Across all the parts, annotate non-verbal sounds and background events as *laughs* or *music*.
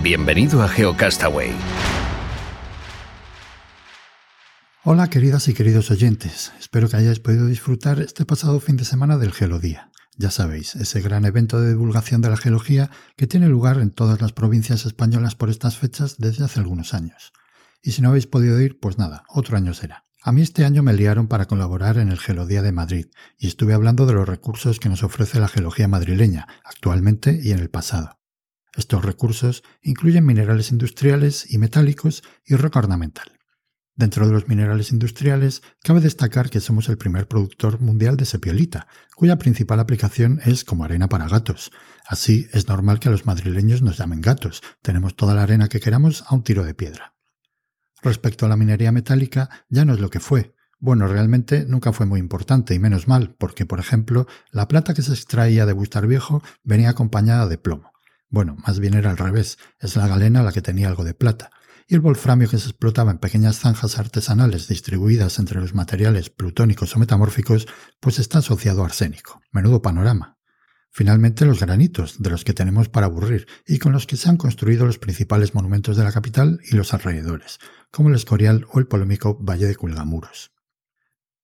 Bienvenido a GeoCastaway. Hola queridas y queridos oyentes, espero que hayáis podido disfrutar este pasado fin de semana del Geolodía. Ya sabéis, ese gran evento de divulgación de la geología que tiene lugar en todas las provincias españolas por estas fechas desde hace algunos años. Y si no habéis podido ir, pues nada, otro año será. A mí este año me liaron para colaborar en el Geolodía de Madrid y estuve hablando de los recursos que nos ofrece la geología madrileña, actualmente y en el pasado. Estos recursos incluyen minerales industriales y metálicos y roca ornamental. Dentro de los minerales industriales, cabe destacar que somos el primer productor mundial de sepiolita, cuya principal aplicación es como arena para gatos. Así es normal que a los madrileños nos llamen gatos, tenemos toda la arena que queramos a un tiro de piedra. Respecto a la minería metálica, ya no es lo que fue. Bueno, realmente nunca fue muy importante y menos mal, porque por ejemplo, la plata que se extraía de Bustar Viejo venía acompañada de plomo. Bueno, más bien era al revés, es la galena la que tenía algo de plata, y el wolframio que se explotaba en pequeñas zanjas artesanales distribuidas entre los materiales plutónicos o metamórficos, pues está asociado a arsénico. Menudo panorama. Finalmente los granitos, de los que tenemos para aburrir, y con los que se han construido los principales monumentos de la capital y los alrededores, como el Escorial o el polémico Valle de Culgamuros.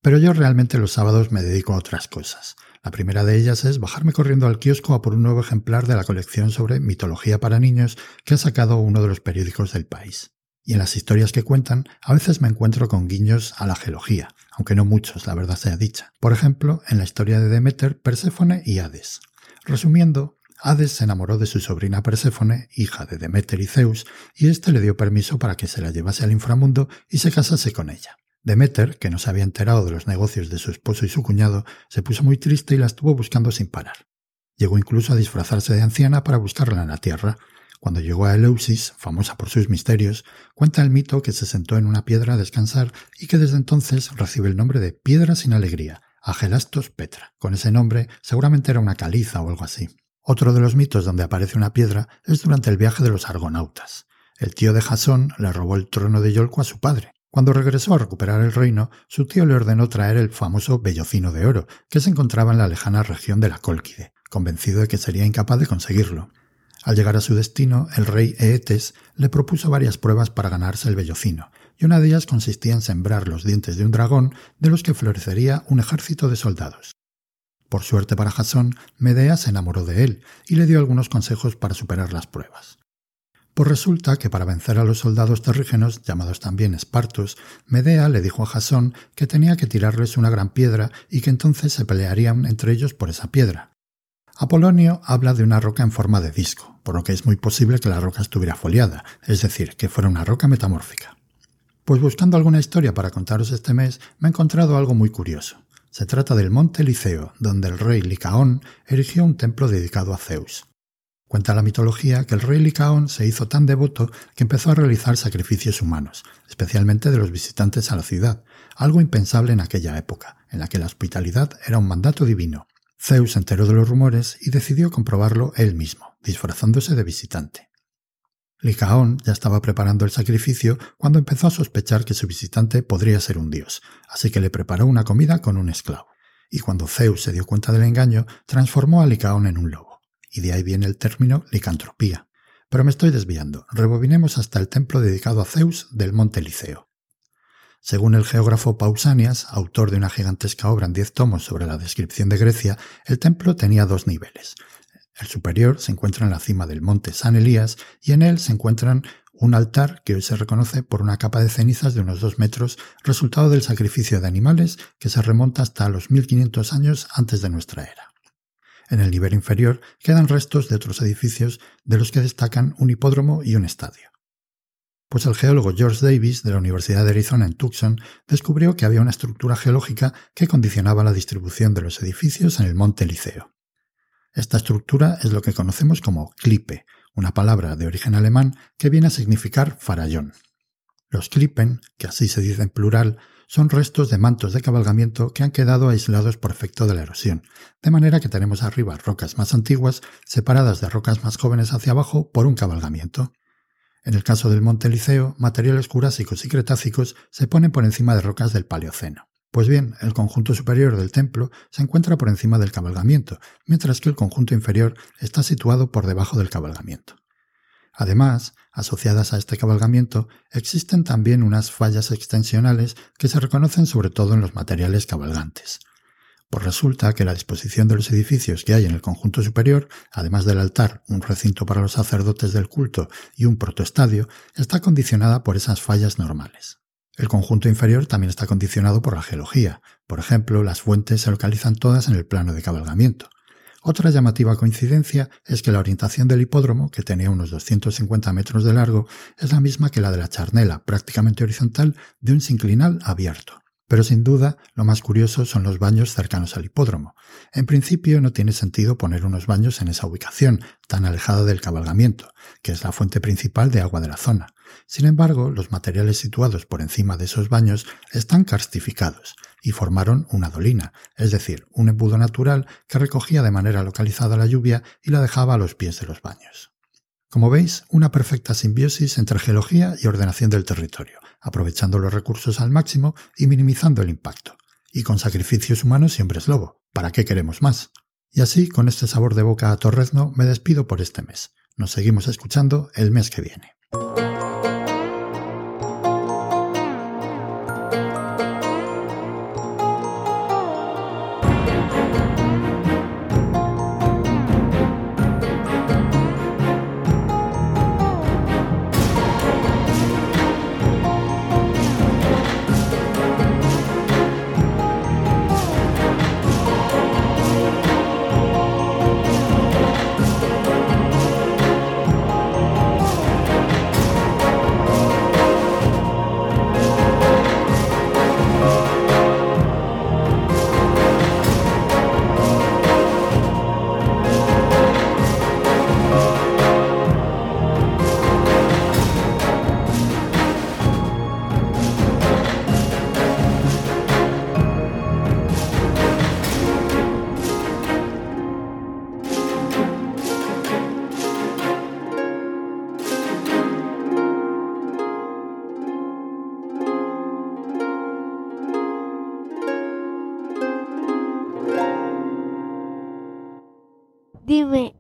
Pero yo realmente los sábados me dedico a otras cosas. La primera de ellas es bajarme corriendo al kiosco a por un nuevo ejemplar de la colección sobre mitología para niños que ha sacado uno de los periódicos del país. Y en las historias que cuentan, a veces me encuentro con guiños a la geología, aunque no muchos, la verdad sea dicha. Por ejemplo, en la historia de Demeter, Perséfone y Hades. Resumiendo, Hades se enamoró de su sobrina Perséfone, hija de Demeter y Zeus, y éste le dio permiso para que se la llevase al inframundo y se casase con ella. Demeter, que no se había enterado de los negocios de su esposo y su cuñado, se puso muy triste y la estuvo buscando sin parar. Llegó incluso a disfrazarse de anciana para buscarla en la tierra. Cuando llegó a Eleusis, famosa por sus misterios, cuenta el mito que se sentó en una piedra a descansar y que desde entonces recibe el nombre de Piedra sin Alegría, Agelastos Petra. Con ese nombre seguramente era una caliza o algo así. Otro de los mitos donde aparece una piedra es durante el viaje de los argonautas. El tío de Jasón le robó el trono de Yolco a su padre, cuando regresó a recuperar el reino, su tío le ordenó traer el famoso vellocino de oro, que se encontraba en la lejana región de la Cólquide, convencido de que sería incapaz de conseguirlo. Al llegar a su destino, el rey Eetes le propuso varias pruebas para ganarse el vellocino, y una de ellas consistía en sembrar los dientes de un dragón de los que florecería un ejército de soldados. Por suerte para Jasón, Medea se enamoró de él y le dio algunos consejos para superar las pruebas. Pues resulta que para vencer a los soldados terrígenos, llamados también espartos, Medea le dijo a Jasón que tenía que tirarles una gran piedra y que entonces se pelearían entre ellos por esa piedra. Apolonio habla de una roca en forma de disco, por lo que es muy posible que la roca estuviera foliada, es decir, que fuera una roca metamórfica. Pues buscando alguna historia para contaros este mes, me he encontrado algo muy curioso. Se trata del monte Liceo, donde el rey Licaón erigió un templo dedicado a Zeus. Cuenta la mitología que el rey Licaón se hizo tan devoto que empezó a realizar sacrificios humanos, especialmente de los visitantes a la ciudad, algo impensable en aquella época, en la que la hospitalidad era un mandato divino. Zeus se enteró de los rumores y decidió comprobarlo él mismo, disfrazándose de visitante. Licaón ya estaba preparando el sacrificio cuando empezó a sospechar que su visitante podría ser un dios, así que le preparó una comida con un esclavo. Y cuando Zeus se dio cuenta del engaño, transformó a Licaón en un lobo y de ahí viene el término licantropía. Pero me estoy desviando. Rebobinemos hasta el templo dedicado a Zeus del monte Liceo. Según el geógrafo Pausanias, autor de una gigantesca obra en diez tomos sobre la descripción de Grecia, el templo tenía dos niveles. El superior se encuentra en la cima del monte San Elías y en él se encuentran un altar que hoy se reconoce por una capa de cenizas de unos dos metros, resultado del sacrificio de animales que se remonta hasta los 1500 años antes de nuestra era. En el nivel inferior quedan restos de otros edificios de los que destacan un hipódromo y un estadio. Pues el geólogo George Davis de la Universidad de Arizona en Tucson descubrió que había una estructura geológica que condicionaba la distribución de los edificios en el monte Liceo. Esta estructura es lo que conocemos como clipe, una palabra de origen alemán que viene a significar farallón. Los klippen, que así se dice en plural, son restos de mantos de cabalgamiento que han quedado aislados por efecto de la erosión, de manera que tenemos arriba rocas más antiguas separadas de rocas más jóvenes hacia abajo por un cabalgamiento. En el caso del Monte Liceo, materiales jurásicos y cretácicos se ponen por encima de rocas del Paleoceno. Pues bien, el conjunto superior del templo se encuentra por encima del cabalgamiento, mientras que el conjunto inferior está situado por debajo del cabalgamiento. Además, asociadas a este cabalgamiento, existen también unas fallas extensionales que se reconocen sobre todo en los materiales cabalgantes. Pues resulta que la disposición de los edificios que hay en el conjunto superior, además del altar, un recinto para los sacerdotes del culto y un protoestadio, está condicionada por esas fallas normales. El conjunto inferior también está condicionado por la geología. Por ejemplo, las fuentes se localizan todas en el plano de cabalgamiento. Otra llamativa coincidencia es que la orientación del hipódromo, que tenía unos 250 metros de largo, es la misma que la de la charnela, prácticamente horizontal, de un sinclinal abierto. Pero sin duda, lo más curioso son los baños cercanos al hipódromo. En principio no tiene sentido poner unos baños en esa ubicación, tan alejada del cabalgamiento, que es la fuente principal de agua de la zona. Sin embargo, los materiales situados por encima de esos baños están karstificados y formaron una dolina, es decir, un embudo natural que recogía de manera localizada la lluvia y la dejaba a los pies de los baños. Como veis, una perfecta simbiosis entre geología y ordenación del territorio, aprovechando los recursos al máximo y minimizando el impacto. Y con sacrificios humanos siempre es lobo. ¿Para qué queremos más? Y así, con este sabor de boca a Torrezno, me despido por este mes. Nos seguimos escuchando el mes que viene.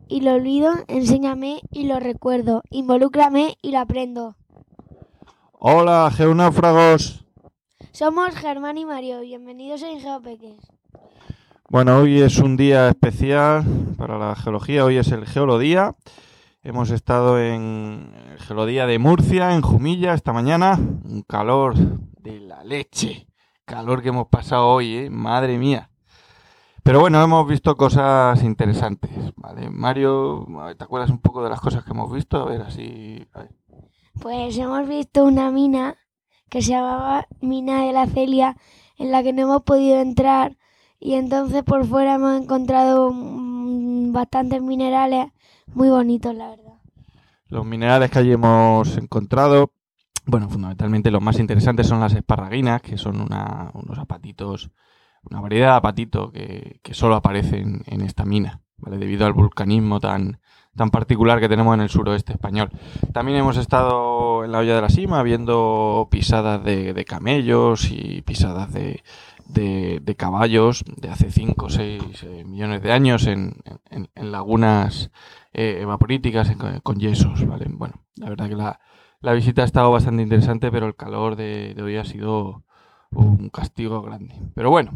Y lo olvido, enséñame y lo recuerdo, involúcrame y lo aprendo. Hola, geonáufragos. Somos Germán y Mario, bienvenidos a Geopeques. Bueno, hoy es un día especial para la geología, hoy es el Geolodía. Hemos estado en el Geolodía de Murcia, en Jumilla, esta mañana. Un calor de la leche. Calor que hemos pasado hoy, ¿eh? Madre mía. Pero bueno, hemos visto cosas interesantes, ¿vale? Mario, ¿te acuerdas un poco de las cosas que hemos visto? A ver, así... Pues hemos visto una mina que se llamaba Mina de la Celia, en la que no hemos podido entrar y entonces por fuera hemos encontrado mm, bastantes minerales muy bonitos, la verdad. Los minerales que allí hemos encontrado, bueno, fundamentalmente los más interesantes son las esparraguinas, que son unos zapatitos una variedad de apatito que, que solo aparece en, esta mina, ¿vale? debido al vulcanismo tan, tan particular que tenemos en el suroeste español. También hemos estado en la olla de la cima viendo pisadas de, camellos y pisadas de, de, caballos de hace 5 o 6 eh, millones de años en, lagunas eh, evaporíticas con yesos. ¿vale? Bueno, la verdad que la, la, visita ha estado bastante interesante, pero el calor de, hoy ha sido un castigo grande. Pero bueno,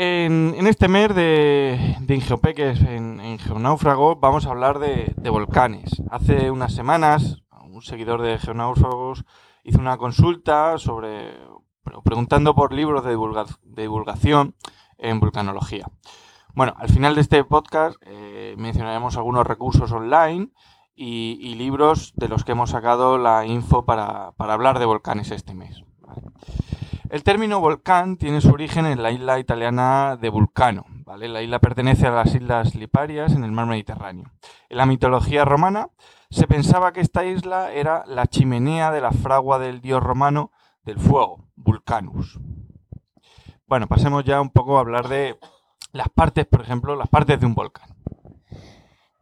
en, este mes de, de Ingeopeques, en, en Geonáufrago, vamos a hablar de, volcanes. Hace unas semanas, un seguidor de Geonáufragos hizo una consulta sobre, preguntando por libros de, divulgación en vulcanología. Bueno, al final de este podcast eh, mencionaremos algunos recursos online y, libros de los que hemos sacado la info para, hablar de volcanes este mes. El término volcán tiene su origen en la isla italiana de Vulcano. ¿vale? La isla pertenece a las islas Liparias en el mar Mediterráneo. En la mitología romana se pensaba que esta isla era la chimenea de la fragua del dios romano del fuego, Vulcanus. Bueno, pasemos ya un poco a hablar de las partes, por ejemplo, las partes de un volcán.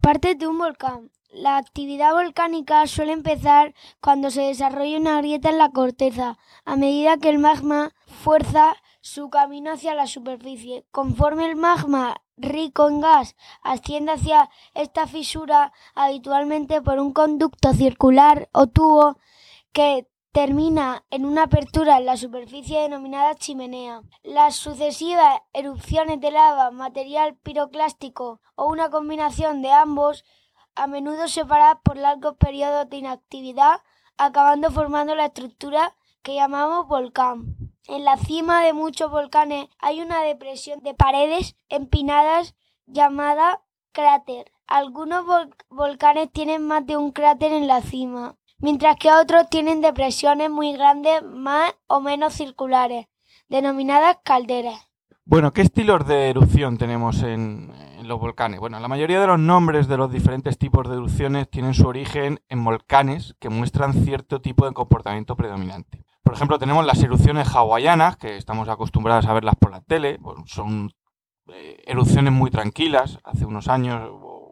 Partes de un volcán. La actividad volcánica suele empezar cuando se desarrolla una grieta en la corteza, a medida que el magma fuerza su camino hacia la superficie. Conforme el magma rico en gas asciende hacia esta fisura, habitualmente por un conducto circular o tubo que termina en una apertura en la superficie denominada chimenea. Las sucesivas erupciones de lava, material piroclástico o una combinación de ambos, a menudo separadas por largos periodos de inactividad, acabando formando la estructura que llamamos volcán. En la cima de muchos volcanes hay una depresión de paredes empinadas llamada cráter. Algunos volcanes tienen más de un cráter en la cima mientras que otros tienen depresiones muy grandes, más o menos circulares, denominadas calderas. Bueno, ¿qué estilos de erupción tenemos en, los volcanes? Bueno, la mayoría de los nombres de los diferentes tipos de erupciones tienen su origen en volcanes que muestran cierto tipo de comportamiento predominante. Por ejemplo, tenemos las erupciones hawaianas, que estamos acostumbrados a verlas por la tele. son eh, erupciones muy tranquilas. Hace unos años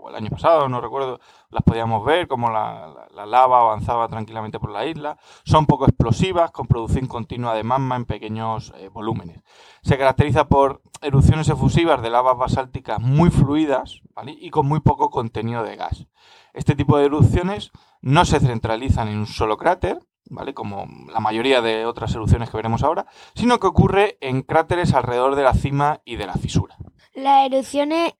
el año pasado, no recuerdo, las podíamos ver, como la, lava avanzaba tranquilamente por la isla. Son poco explosivas, con producción continua de magma en pequeños eh, volúmenes. Se caracteriza por erupciones efusivas de lavas basálticas muy fluidas y con muy poco contenido de gas. Este tipo de erupciones no se centralizan en un solo cráter, ¿vale? Como la mayoría de otras erupciones que veremos ahora, sino que ocurre en cráteres alrededor de la cima y de la fisura. Las erupciones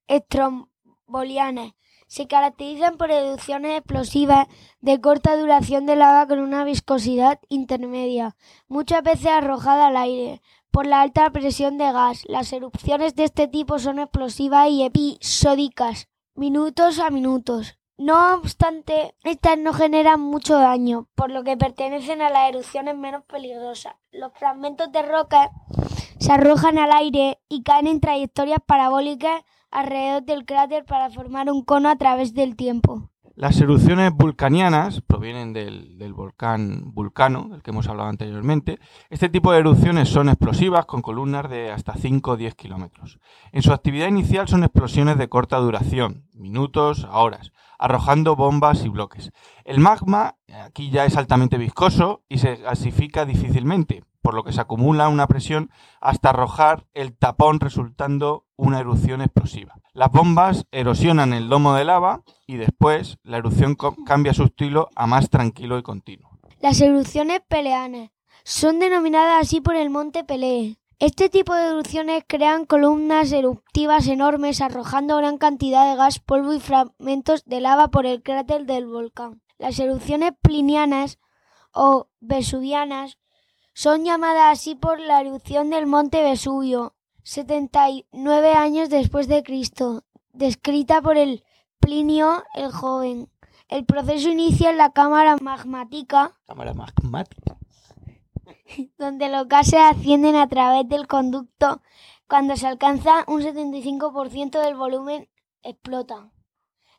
estrombolianas se caracterizan por erupciones explosivas de corta duración de lava con una viscosidad intermedia, muchas veces arrojada al aire por la alta presión de gas. Las erupciones de este tipo son explosivas y episódicas, minutos a minutos. No obstante, estas no generan mucho daño, por lo que pertenecen a las erupciones menos peligrosas. Los fragmentos de roca se arrojan al aire y caen en trayectorias parabólicas alrededor del cráter para formar un cono a través del tiempo. Las erupciones vulcanianas provienen del, volcán Vulcano, del que hemos hablado anteriormente. Este tipo de erupciones son explosivas con columnas de hasta 5 o 10 kilómetros. En su actividad inicial son explosiones de corta duración, minutos a horas, arrojando bombas y bloques. El magma aquí ya es altamente viscoso y se gasifica difícilmente, por lo que se acumula una presión hasta arrojar el tapón resultando una erupción explosiva. Las bombas erosionan el domo de lava y después la erupción cambia su estilo a más tranquilo y continuo. Las erupciones peleanas son denominadas así por el monte Pelee. Este tipo de erupciones crean columnas eruptivas enormes arrojando gran cantidad de gas, polvo y fragmentos de lava por el cráter del volcán. Las erupciones plinianas o vesuvianas son llamadas así por la erupción del monte Vesubio, 79 años después de Cristo, descrita por el Plinio el Joven. El proceso inicia en la cámara magmática, cámara magmática, *laughs* donde los gases ascienden a través del conducto. Cuando se alcanza un 75% del volumen, explota.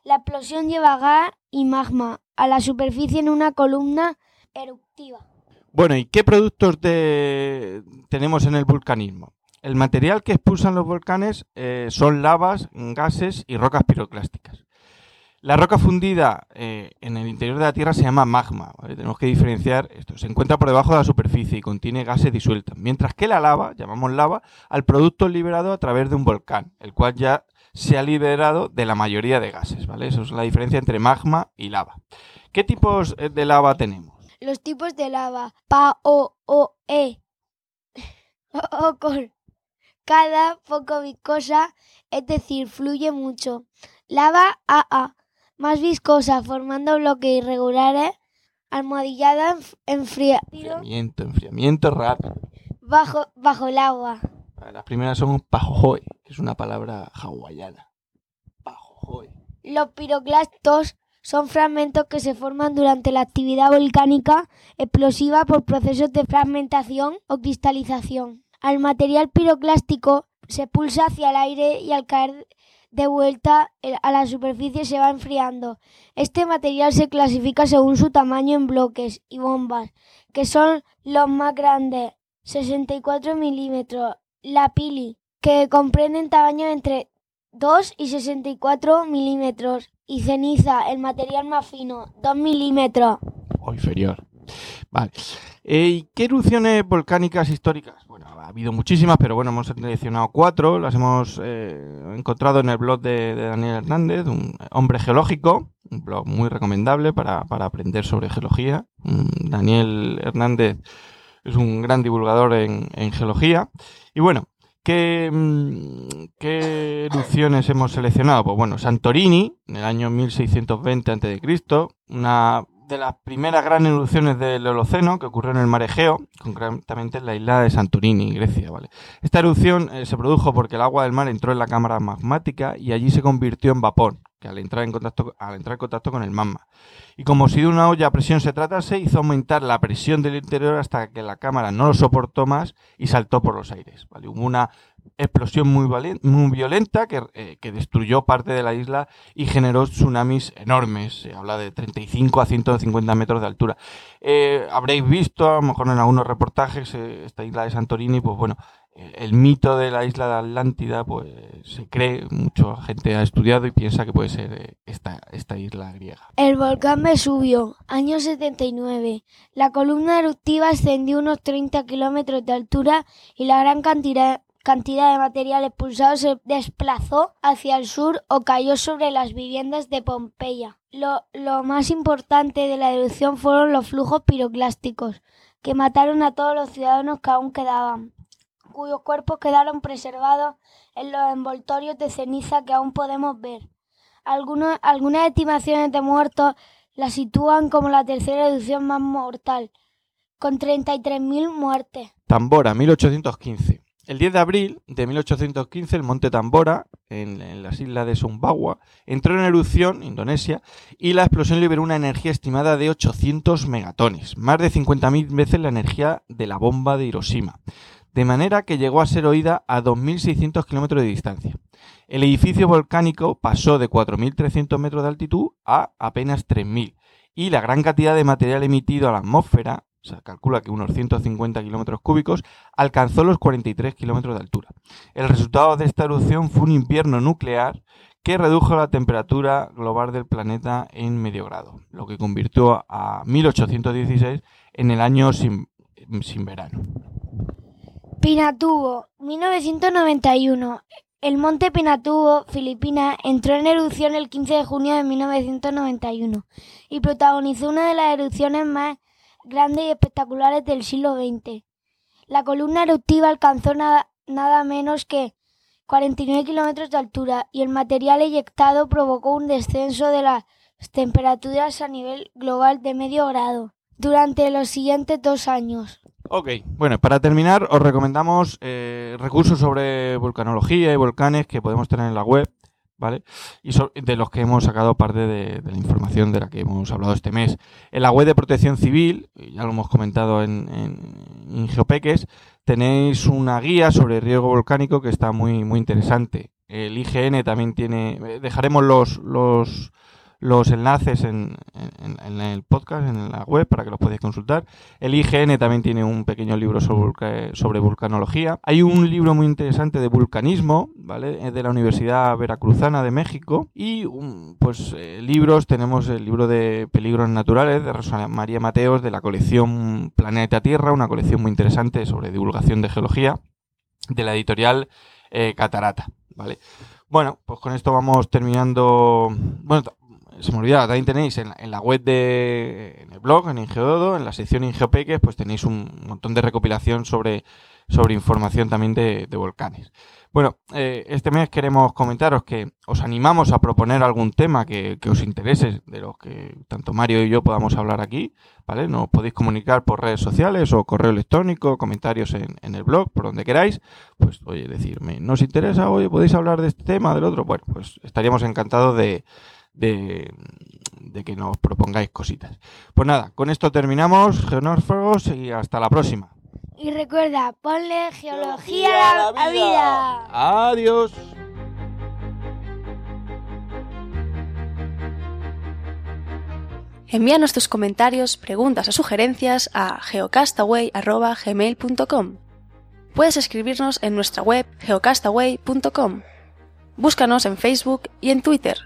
La explosión lleva gas y magma a la superficie en una columna eruptiva. Bueno, ¿y qué productos tenemos en el vulcanismo? El material que expulsan los volcanes eh, son lavas, gases y rocas piroclásticas. La roca fundida eh, en el interior de la Tierra se llama magma. Tenemos que diferenciar esto. Se encuentra por debajo de la superficie y contiene gases disueltos. Mientras que la lava, llamamos lava, al producto liberado a través de un volcán, el cual ya se ha liberado de la mayoría de gases. ¿vale? Esa es la diferencia entre magma y lava. ¿Qué tipos eh, de lava tenemos? Los tipos de lava. Pa, o, o, e. *laughs* O, con cada poco viscosa, es decir, fluye mucho. Lava AA, más viscosa, formando bloques irregulares, almohadillada, enfriamiento, enfriamiento, enfriamiento rápido. Bajo, bajo el agua. Las primeras son pajojoy, que es una palabra hawaiana. Pajojoy. Los piroclastos son fragmentos que se forman durante la actividad volcánica explosiva por procesos de fragmentación o cristalización. Al material piroclástico se pulsa hacia el aire y al caer de vuelta a la superficie se va enfriando. Este material se clasifica según su tamaño en bloques y bombas, que son los más grandes, 64 milímetros, la pili, que comprenden tamaños entre 2 y 64 milímetros, y ceniza, el material más fino, 2 milímetros. O inferior. Vale. Eh, ¿Y qué erupciones volcánicas históricas? Bueno, ha habido muchísimas, pero bueno, hemos seleccionado cuatro. Las hemos eh, encontrado en el blog de, Daniel Hernández, un hombre geológico, un blog muy recomendable para, aprender sobre geología. Daniel Hernández es un gran divulgador en, geología. Y bueno, ¿Qué, mm, ¿Qué, erupciones hemos seleccionado? Pues bueno, Santorini, en el año 1620 a.C., una de las primeras grandes erupciones del Holoceno que ocurrió en el mar Egeo, concretamente en la isla de Santorini, Grecia. ¿vale? Esta erupción eh, se produjo porque el agua del mar entró en la cámara magmática y allí se convirtió en vapor, que al entrar en contacto, al entrar en contacto con el magma. Y como si de una olla a presión se tratase, hizo aumentar la presión del interior hasta que la cámara no lo soportó más y saltó por los aires. ¿vale? Hubo una explosión muy, muy violenta eh, que, destruyó parte de la isla y generó tsunamis enormes. Se habla de 35 a 150 metros de altura. Eh, habréis visto, a lo mejor en algunos reportajes, eh, esta isla de Santorini, pues bueno, el mito de la isla de Atlántida, pues se cree, mucha gente ha estudiado y piensa que puede ser esta, esta isla griega. El volcán Vesubio, año 79. La columna eruptiva ascendió unos 30 kilómetros de altura y la gran cantidad cantidad de material expulsado se desplazó hacia el sur o cayó sobre las viviendas de Pompeya. Lo, más importante de la erupción fueron los flujos piroclásticos, que mataron a todos los ciudadanos que aún quedaban, cuyos cuerpos quedaron preservados en los envoltorios de ceniza que aún podemos ver. algunas estimaciones de muertos la sitúan como la tercera erupción más mortal, con 33.000 muertes. Tambora, 1815. El 10 de abril de 1815, el monte Tambora, en, las islas de Sumbawa, entró en erupción, Indonesia, y la explosión liberó una energía estimada de 800 megatones, más de 50.000 veces la energía de la bomba de Hiroshima, de manera que llegó a ser oída a 2.600 kilómetros de distancia. El edificio volcánico pasó de 4.300 metros de altitud a apenas 3.000, y la gran cantidad de material emitido a la atmósfera se calcula que unos 150 kilómetros cúbicos, alcanzó los 43 kilómetros de altura. El resultado de esta erupción fue un invierno nuclear que redujo la temperatura global del planeta en medio grado, lo que convirtió a 1816 en el año sin, sin verano. Pinatubo, 1991. El monte Pinatubo, Filipinas, entró en erupción el 15 de junio de 1991 y protagonizó una de las erupciones más grandes y espectaculares del siglo XX. La columna eruptiva alcanzó nada, nada menos que 49 kilómetros de altura y el material eyectado provocó un descenso de las temperaturas a nivel global de medio grado durante los siguientes dos años. Ok, bueno, para terminar os recomendamos eh, recursos sobre volcanología y volcanes que podemos tener en la web ¿vale? Y de los que hemos sacado parte de, la información de la que hemos hablado este mes. En la web de Protección Civil, ya lo hemos comentado en, en, Geopeques, tenéis una guía sobre riesgo volcánico que está muy, muy interesante. El IGN también tiene, dejaremos los, los los enlaces en, el podcast, en la web, para que los podáis consultar. El IGN también tiene un pequeño libro sobre, sobre vulcanología. Hay un libro muy interesante de vulcanismo, ¿vale? Es de la Universidad Veracruzana de México. Y, pues, eh, libros, tenemos el libro de Peligros Naturales de Rosa María Mateos, de la colección Planeta Tierra, una colección muy interesante sobre divulgación de geología, de la editorial eh, Catarata, ¿vale? Bueno, pues con esto vamos terminando. Bueno, se me olvidaba, también tenéis en, la web de, en el blog, en Ingeodo, en la sección Ingeopeques, pues tenéis un montón de recopilación sobre, sobre información también de, volcanes. Bueno, eh, este mes queremos comentaros que os animamos a proponer algún tema que, os interese, de los que tanto Mario y yo podamos hablar aquí, ¿vale? Nos podéis comunicar por redes sociales o correo electrónico, comentarios en, en el blog, por donde queráis. Pues, oye, decirme, ¿nos interesa? Oye, ¿podéis hablar de este tema, del otro? Bueno, pues estaríamos encantados de de, de que nos propongáis cositas. Pues nada, con esto terminamos, geonófagos, y hasta la próxima. Y recuerda, ponle geología a la vida. Adiós. Envíanos tus comentarios, preguntas o sugerencias a geocastaway.gmail.com. Puedes escribirnos en nuestra web geocastaway.com. Búscanos en Facebook y en Twitter.